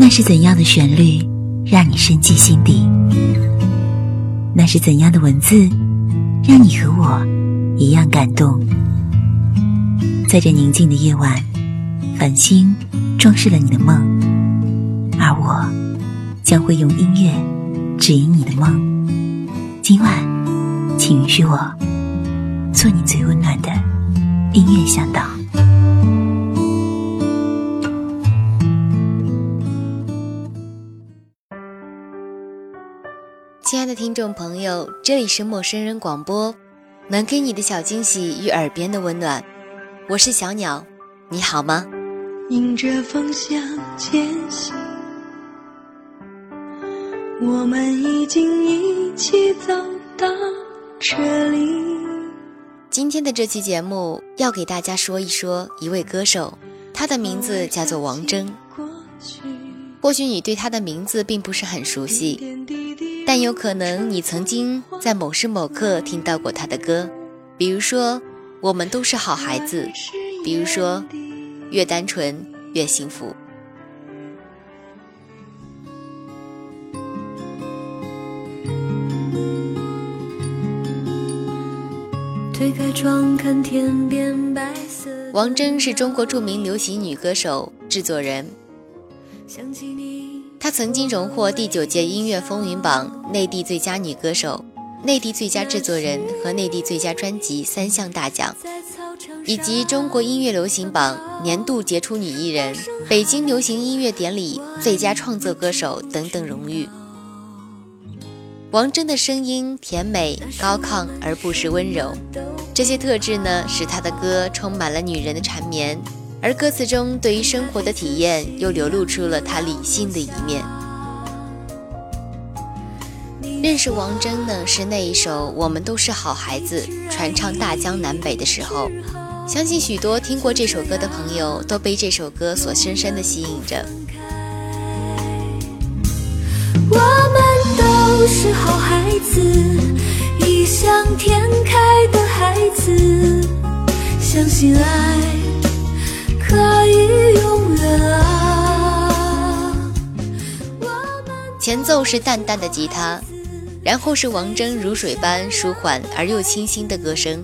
那是怎样的旋律，让你深记心底？那是怎样的文字，让你和我一样感动？在这宁静的夜晚，繁星装饰了你的梦，而我将会用音乐指引你的梦。今晚，请允许我做你最温暖的音乐向导。亲爱的听众朋友，这里是陌生人广播，能给你的小惊喜与耳边的温暖。我是小鸟，你好吗？迎着风向前行，我们已经一起走到这里。今天的这期节目要给大家说一说一位歌手，他的名字叫做王铮。或许你对他的名字并不是很熟悉，但有可能你曾经在某时某刻听到过他的歌，比如说。我们都是好孩子，比如说，越单纯越幸福。推开窗看天边白色。王铮是中国著名流行女歌手、制作人。她曾经荣获第九届音乐风云榜内地最佳女歌手。内地最佳制作人和内地最佳专辑三项大奖，以及中国音乐流行榜年度杰出女艺人、北京流行音乐典礼最佳创作歌手等等荣誉。王铮的声音甜美高亢而不失温柔，这些特质呢，使她的歌充满了女人的缠绵，而歌词中对于生活的体验又流露出了他理性的一面。认识王铮呢，是那一首《我们都是好孩子》传唱大江南北的时候，相信许多听过这首歌的朋友都被这首歌所深深的吸引着。我们都是好孩子，异想天开的孩子，相信爱可以永远啊。前奏是淡淡的吉他。然后是王铮如水般舒缓而又清新的歌声，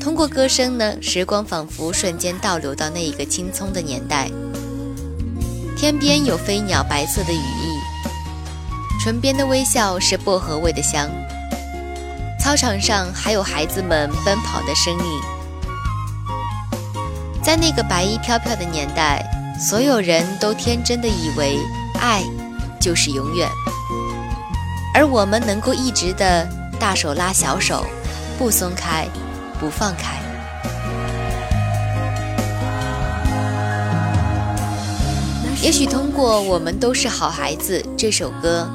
通过歌声呢，时光仿佛瞬间倒流到那一个青葱的年代。天边有飞鸟白色的羽翼，唇边的微笑是薄荷味的香。操场上还有孩子们奔跑的身影。在那个白衣飘飘的年代，所有人都天真的以为爱就是永远。而我们能够一直的大手拉小手，不松开，不放开。也许通过《我们都是好孩子》这首歌，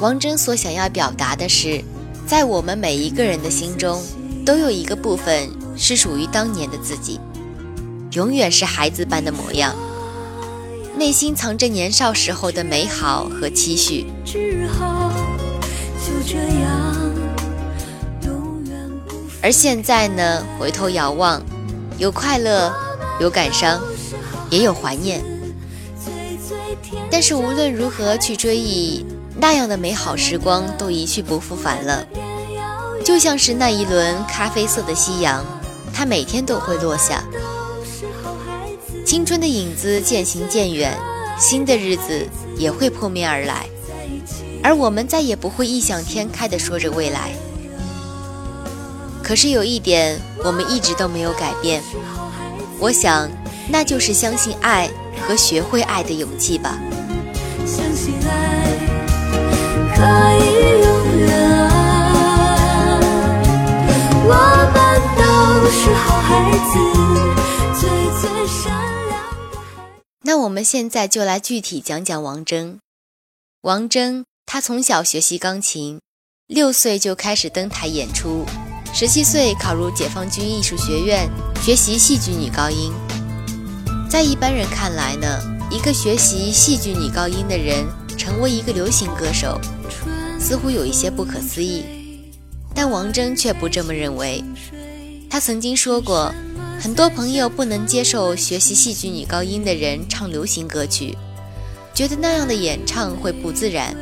王铮所想要表达的是，在我们每一个人的心中，都有一个部分是属于当年的自己，永远是孩子般的模样，内心藏着年少时候的美好和期许。而现在呢？回头遥望，有快乐，有感伤，也有怀念。但是无论如何去追忆，那样的美好时光都一去不复返了。就像是那一轮咖啡色的夕阳，它每天都会落下。青春的影子渐行渐远，新的日子也会扑面而来。而我们再也不会异想天开地说着未来。可是有一点，我们一直都没有改变。我想，那就是相信爱和学会爱的勇气吧。相信爱可以永远啊！我们都是好孩子，那我们现在就来具体讲讲王铮。王铮。她从小学习钢琴，六岁就开始登台演出，十七岁考入解放军艺术学院学习戏剧女高音。在一般人看来呢，一个学习戏剧女高音的人成为一个流行歌手，似乎有一些不可思议。但王铮却不这么认为。他曾经说过，很多朋友不能接受学习戏剧女高音的人唱流行歌曲。觉得那样的演唱会不自然。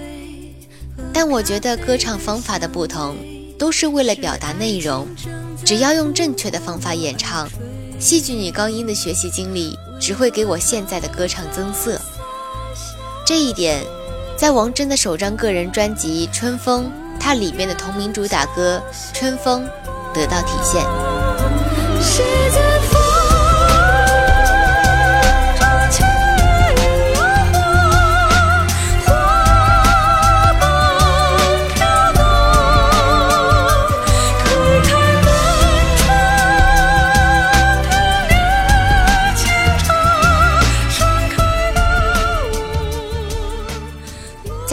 但我觉得歌唱方法的不同，都是为了表达内容。只要用正确的方法演唱，戏剧女高音的学习经历只会给我现在的歌唱增色。这一点，在王真的首张个人专辑《春风》，它里边的同名主打歌《春风》得到体现。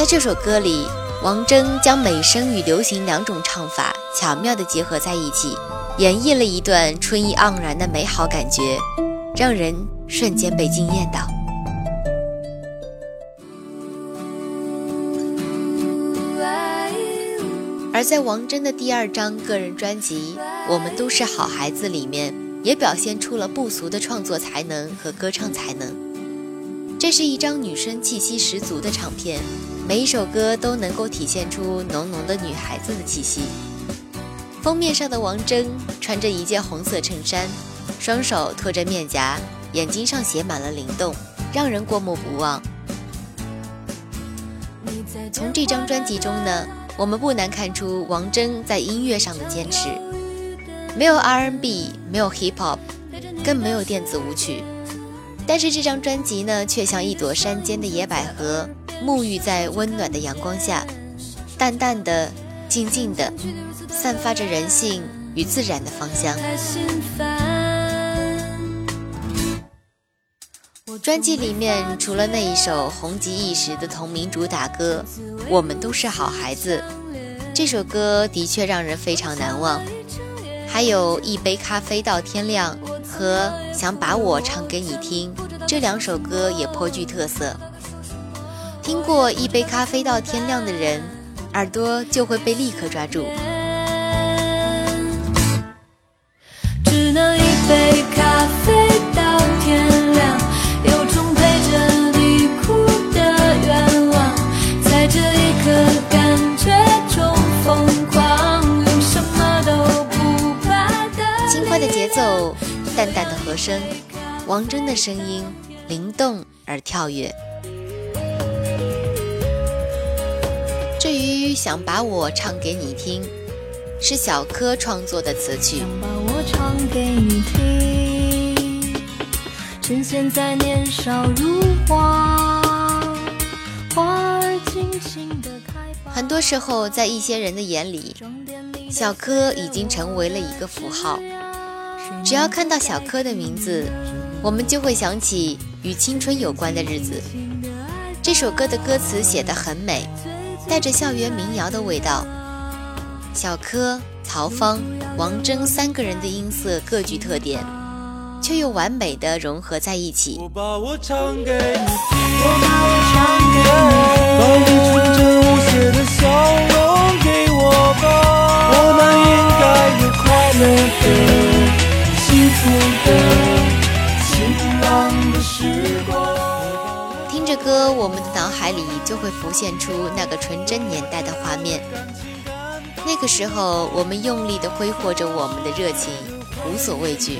在这首歌里，王铮将美声与流行两种唱法巧妙地结合在一起，演绎了一段春意盎然的美好感觉，让人瞬间被惊艳到。而在王铮的第二张个人专辑《我们都是好孩子》里面，也表现出了不俗的创作才能和歌唱才能。这是一张女生气息十足的唱片。每一首歌都能够体现出浓浓的女孩子的气息。封面上的王铮穿着一件红色衬衫，双手托着面颊，眼睛上写满了灵动，让人过目不忘。从这张专辑中呢，我们不难看出王铮在音乐上的坚持，没有 R&B，没有 Hip Hop，更没有电子舞曲，但是这张专辑呢，却像一朵山间的野百合。沐浴在温暖的阳光下，淡淡的、静静的，散发着人性与自然的芳香。专辑里面除了那一首红极一时的同名主打歌《我们都是好孩子》，这首歌的确让人非常难忘。还有一杯咖啡到天亮和想把我唱给你听这两首歌也颇具特色。听过一杯咖啡到天亮的人，耳朵就会被立刻抓住。和声，王铮的声音灵动而跳跃。至于想把我唱给你听，是小柯创作的词曲趁现在年少如花花儿尽情的。很多时候，在一些人的眼里，小柯已经成为了一个符号。只要看到小柯的名字，我们就会想起与青春有关的日子。这首歌的歌词写得很美。带着校园民谣的味道，小柯、曹芳、王铮三个人的音色各具特点，却又完美的融合在一起。我把我唱给你，我，们应该有快乐、幸福的、晴朗的时光。歌，我们的脑海里就会浮现出那个纯真年代的画面。那个时候，我们用力地挥霍着我们的热情，无所畏惧。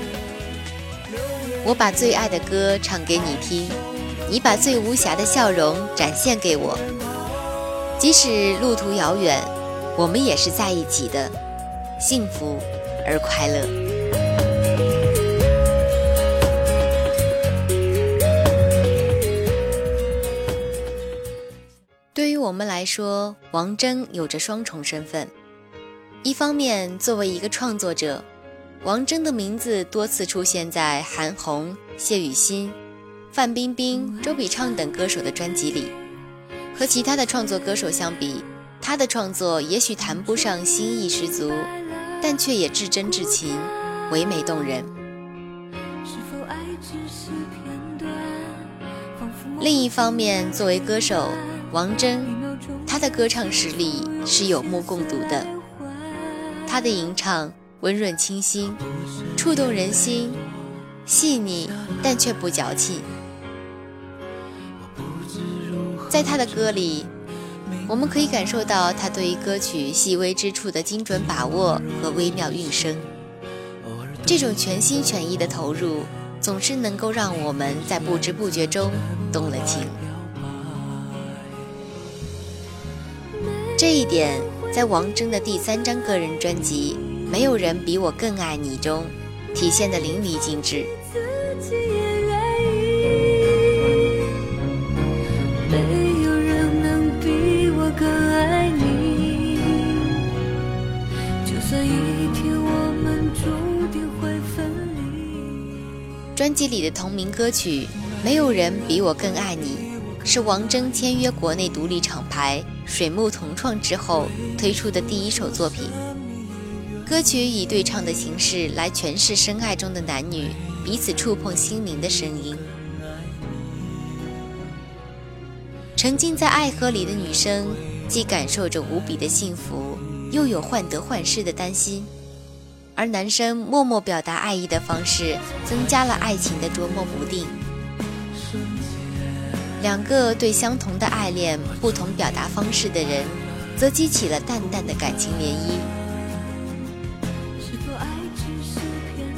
我把最爱的歌唱给你听，你把最无瑕的笑容展现给我。即使路途遥远，我们也是在一起的，幸福而快乐。们来说，王铮有着双重身份。一方面，作为一个创作者，王铮的名字多次出现在韩红、谢雨欣、范冰冰、周笔畅等歌手的专辑里。和其他的创作歌手相比，他的创作也许谈不上新意十足，但却也至真至情，唯美动人。另一方面，作为歌手，王铮，他的歌唱实力是有目共睹的。他的吟唱温润清新，触动人心，细腻但却不矫情。在他的歌里，我们可以感受到他对于歌曲细微之处的精准把握和微妙韵声。这种全心全意的投入，总是能够让我们在不知不觉中动了情。这一点，在王铮的第三张个人专辑《没有人比我更爱你》中，体现的淋漓尽致。专辑里的同名歌曲《没有人比我更爱你》，是王铮签约国内独立厂牌水木同创之后推出的第一首作品。歌曲以对唱的形式来诠释深爱中的男女彼此触碰心灵的声音。沉浸在爱河里的女生，既感受着无比的幸福，又有患得患失的担心。而男生默默表达爱意的方式，增加了爱情的捉摸不定。两个对相同的爱恋、不同表达方式的人，则激起了淡淡的感情涟漪。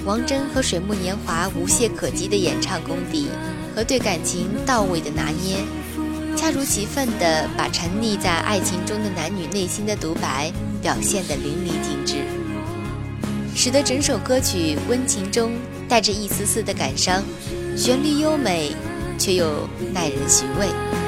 王铮和水木年华无懈可击的演唱功底和对感情到位的拿捏，恰如其分地把沉溺在爱情中的男女内心的独白表现得淋漓尽致。使得整首歌曲温情中带着一丝丝的感伤，旋律优美，却又耐人寻味。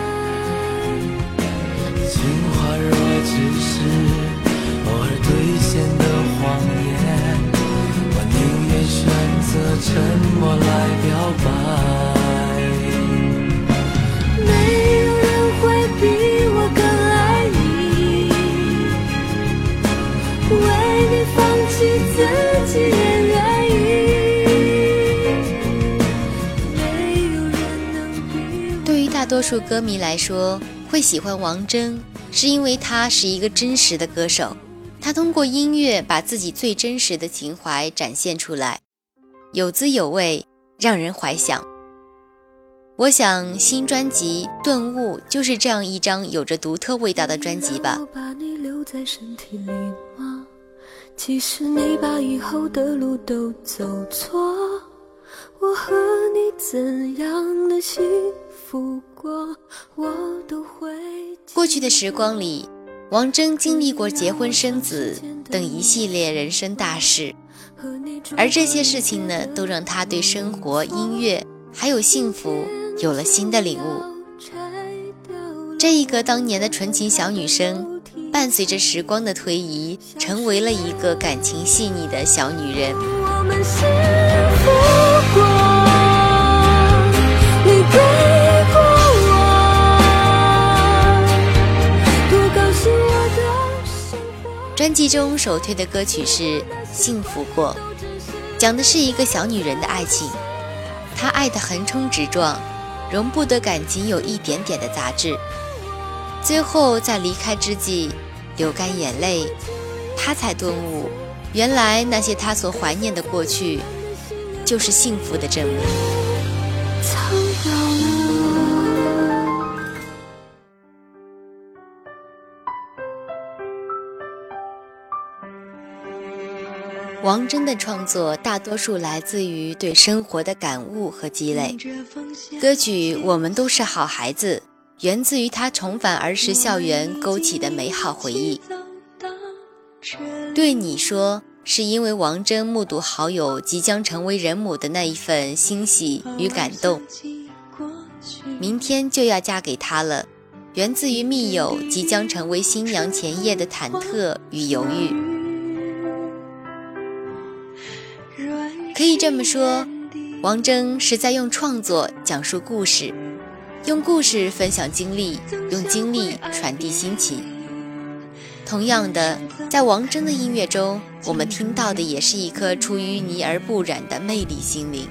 多数歌迷来说，会喜欢王铮，是因为他是一个真实的歌手。他通过音乐把自己最真实的情怀展现出来，有滋有味，让人怀想。我想新专辑《顿悟》就是这样一张有着独特味道的专辑吧。其实你把以后的路都走错，我和你怎样的幸福过，去的时光里，王铮经历过结婚生子等一系列人生大事，而这些事情呢，都让他对生活、音乐还有幸福有了新的领悟。这一个当年的纯情小女生。伴随着时光的推移，成为了一个感情细腻的小女人。专辑中首推的歌曲是《幸福过》，讲的是一个小女人的爱情。她爱得横冲直撞，容不得感情有一点点的杂质。最后在离开之际。流干眼泪，她才顿悟，原来那些她所怀念的过去，就是幸福的证明。王铮的创作大多数来自于对生活的感悟和积累。歌曲《我们都是好孩子》。源自于他重返儿时校园勾起的美好回忆。对你说，是因为王铮目睹好友即将成为人母的那一份欣喜与感动。明天就要嫁给他了，源自于密友即将成为新娘前夜的忐忑与犹豫。可以这么说，王铮是在用创作讲述故事。用故事分享经历，用经历传递心情。同样的，在王铮的音乐中，我们听到的也是一颗出淤泥而不染的魅力心灵。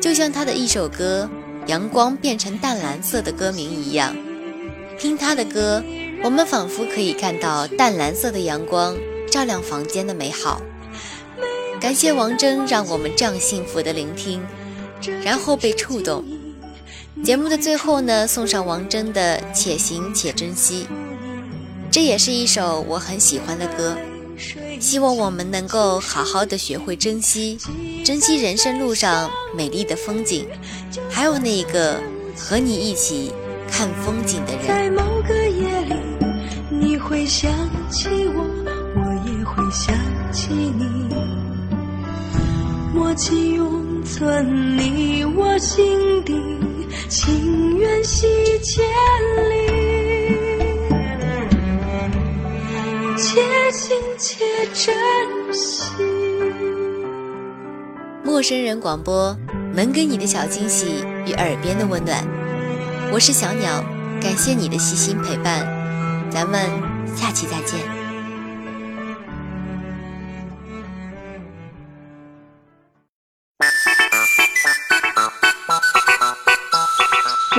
就像他的一首歌《阳光变成淡蓝色》的歌名一样，听他的歌，我们仿佛可以看到淡蓝色的阳光照亮房间的美好。感谢王铮让我们这样幸福的聆听，然后被触动。节目的最后呢，送上王铮的《且行且珍惜》，这也是一首我很喜欢的歌。希望我们能够好好的学会珍惜，珍惜人生路上美丽的风景，还有那个和你一起看风景的人。在某个夜里，你会想起我，我也会想起你，默契永存你我心底，情缘系千里。且行且珍惜。陌生人广播能给你的小惊喜与耳边的温暖，我是小鸟，感谢你的细心陪伴，咱们下期再见。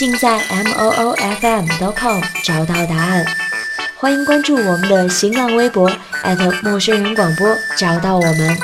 尽在 m o o f m dot com 找到答案。欢迎关注我们的新浪微博陌生人广播，找到我们。